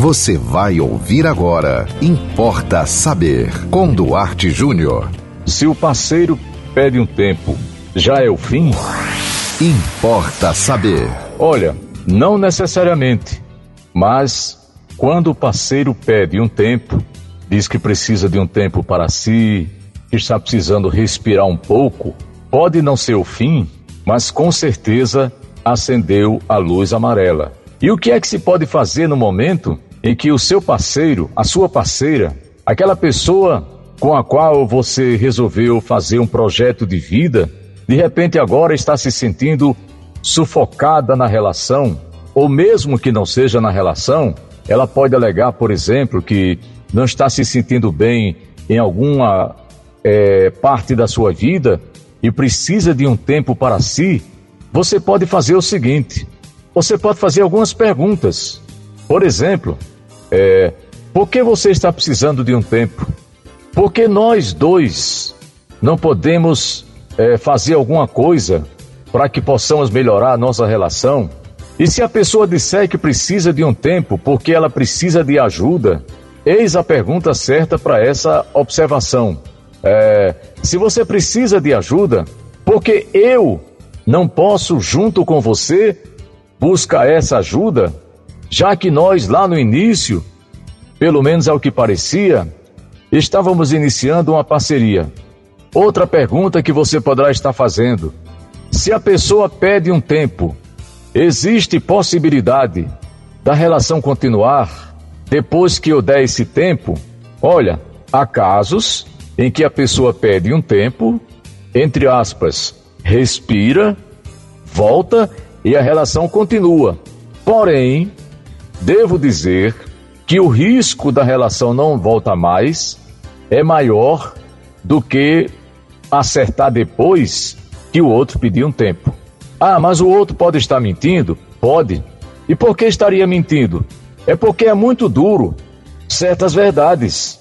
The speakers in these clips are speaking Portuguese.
Você vai ouvir agora. Importa saber. Com Duarte Júnior. Se o parceiro pede um tempo, já é o fim? Importa saber. Olha, não necessariamente. Mas quando o parceiro pede um tempo, diz que precisa de um tempo para si, que está precisando respirar um pouco, pode não ser o fim, mas com certeza acendeu a luz amarela. E o que é que se pode fazer no momento em que o seu parceiro, a sua parceira, aquela pessoa com a qual você resolveu fazer um projeto de vida, de repente agora está se sentindo sufocada na relação, ou mesmo que não seja na relação, ela pode alegar, por exemplo, que não está se sentindo bem em alguma é, parte da sua vida e precisa de um tempo para si, você pode fazer o seguinte: você pode fazer algumas perguntas. Por exemplo, é, por que você está precisando de um tempo? Por que nós dois não podemos é, fazer alguma coisa para que possamos melhorar a nossa relação? E se a pessoa disser que precisa de um tempo porque ela precisa de ajuda, eis a pergunta certa para essa observação. É, se você precisa de ajuda, porque eu não posso, junto com você, buscar essa ajuda, já que nós lá no início, pelo menos ao que parecia, estávamos iniciando uma parceria. Outra pergunta que você poderá estar fazendo: se a pessoa pede um tempo, existe possibilidade da relação continuar depois que eu der esse tempo? Olha, há casos em que a pessoa pede um tempo, entre aspas, respira, volta e a relação continua. Porém, devo dizer que o risco da relação não volta mais é maior do que acertar depois que o outro pediu um tempo. Ah, mas o outro pode estar mentindo? Pode. E por que estaria mentindo? É porque é muito duro certas verdades.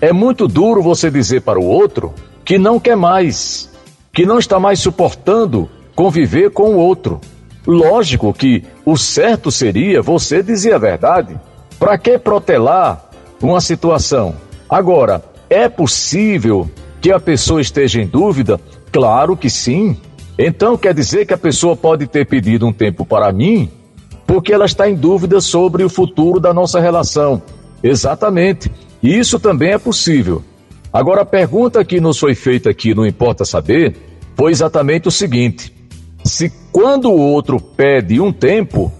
É muito duro você dizer para o outro que não quer mais, que não está mais suportando conviver com o outro. Lógico que o certo seria você dizer a verdade. Para que protelar uma situação? Agora, é possível que a pessoa esteja em dúvida? Claro que sim. Então quer dizer que a pessoa pode ter pedido um tempo para mim porque ela está em dúvida sobre o futuro da nossa relação. Exatamente. Isso também é possível. Agora, a pergunta que nos foi feita aqui, não importa saber, foi exatamente o seguinte: se quando o outro pede um tempo,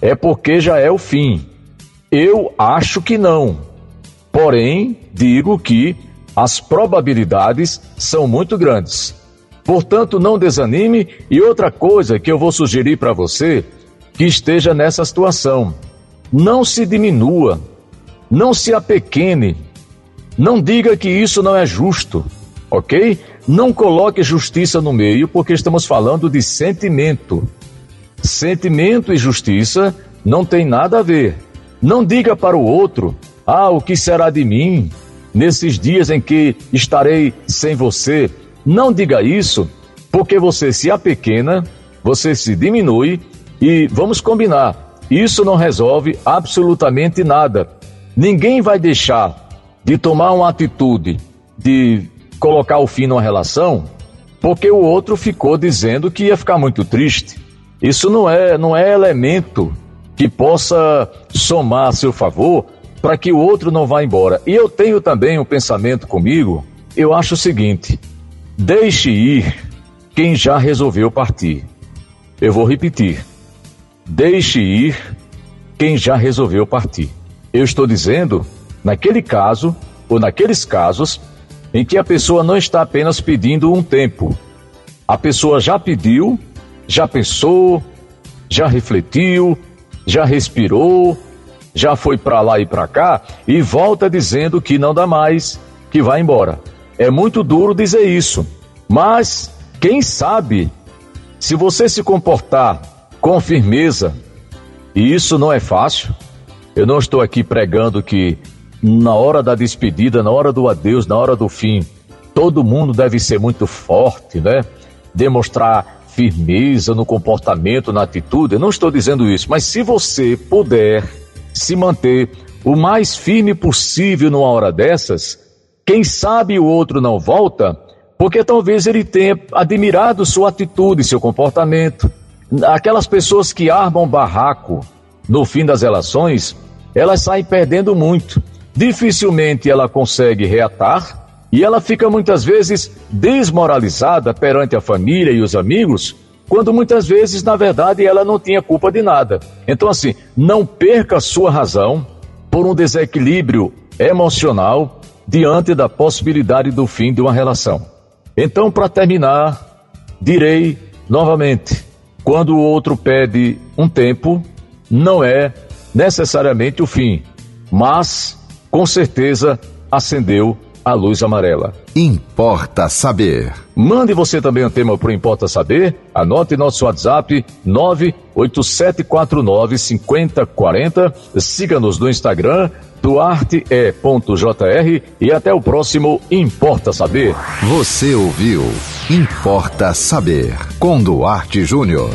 é porque já é o fim. Eu acho que não. Porém, digo que as probabilidades são muito grandes. Portanto, não desanime. E outra coisa que eu vou sugerir para você que esteja nessa situação: não se diminua não se apequene. Não diga que isso não é justo, ok? Não coloque justiça no meio, porque estamos falando de sentimento. Sentimento e justiça não tem nada a ver. Não diga para o outro: ah, o que será de mim nesses dias em que estarei sem você? Não diga isso, porque você se apequena, você se diminui e vamos combinar: isso não resolve absolutamente nada. Ninguém vai deixar de tomar uma atitude de colocar o fim numa relação porque o outro ficou dizendo que ia ficar muito triste. Isso não é, não é elemento que possa somar a seu favor para que o outro não vá embora. E eu tenho também um pensamento comigo, eu acho o seguinte: deixe ir quem já resolveu partir. Eu vou repetir. Deixe ir quem já resolveu partir. Eu estou dizendo, naquele caso, ou naqueles casos, em que a pessoa não está apenas pedindo um tempo. A pessoa já pediu, já pensou, já refletiu, já respirou, já foi para lá e para cá e volta dizendo que não dá mais, que vai embora. É muito duro dizer isso, mas quem sabe, se você se comportar com firmeza, e isso não é fácil, eu não estou aqui pregando que na hora da despedida, na hora do adeus, na hora do fim, todo mundo deve ser muito forte, né? Demonstrar firmeza no comportamento, na atitude. Eu não estou dizendo isso, mas se você puder, se manter o mais firme possível numa hora dessas, quem sabe o outro não volta, porque talvez ele tenha admirado sua atitude, seu comportamento. Aquelas pessoas que armam barraco no fim das relações, elas saem perdendo muito. Dificilmente ela consegue reatar e ela fica muitas vezes desmoralizada perante a família e os amigos, quando muitas vezes, na verdade, ela não tinha culpa de nada. Então, assim, não perca sua razão por um desequilíbrio emocional diante da possibilidade do fim de uma relação. Então, para terminar, direi novamente: quando o outro pede um tempo, não é necessariamente o fim, mas com certeza acendeu a luz amarela. Importa saber. Mande você também um tema para o Importa Saber. Anote nosso WhatsApp 98749 5040. Siga-nos no Instagram duarte.jr e até o próximo Importa Saber. Você ouviu Importa Saber com Duarte Júnior.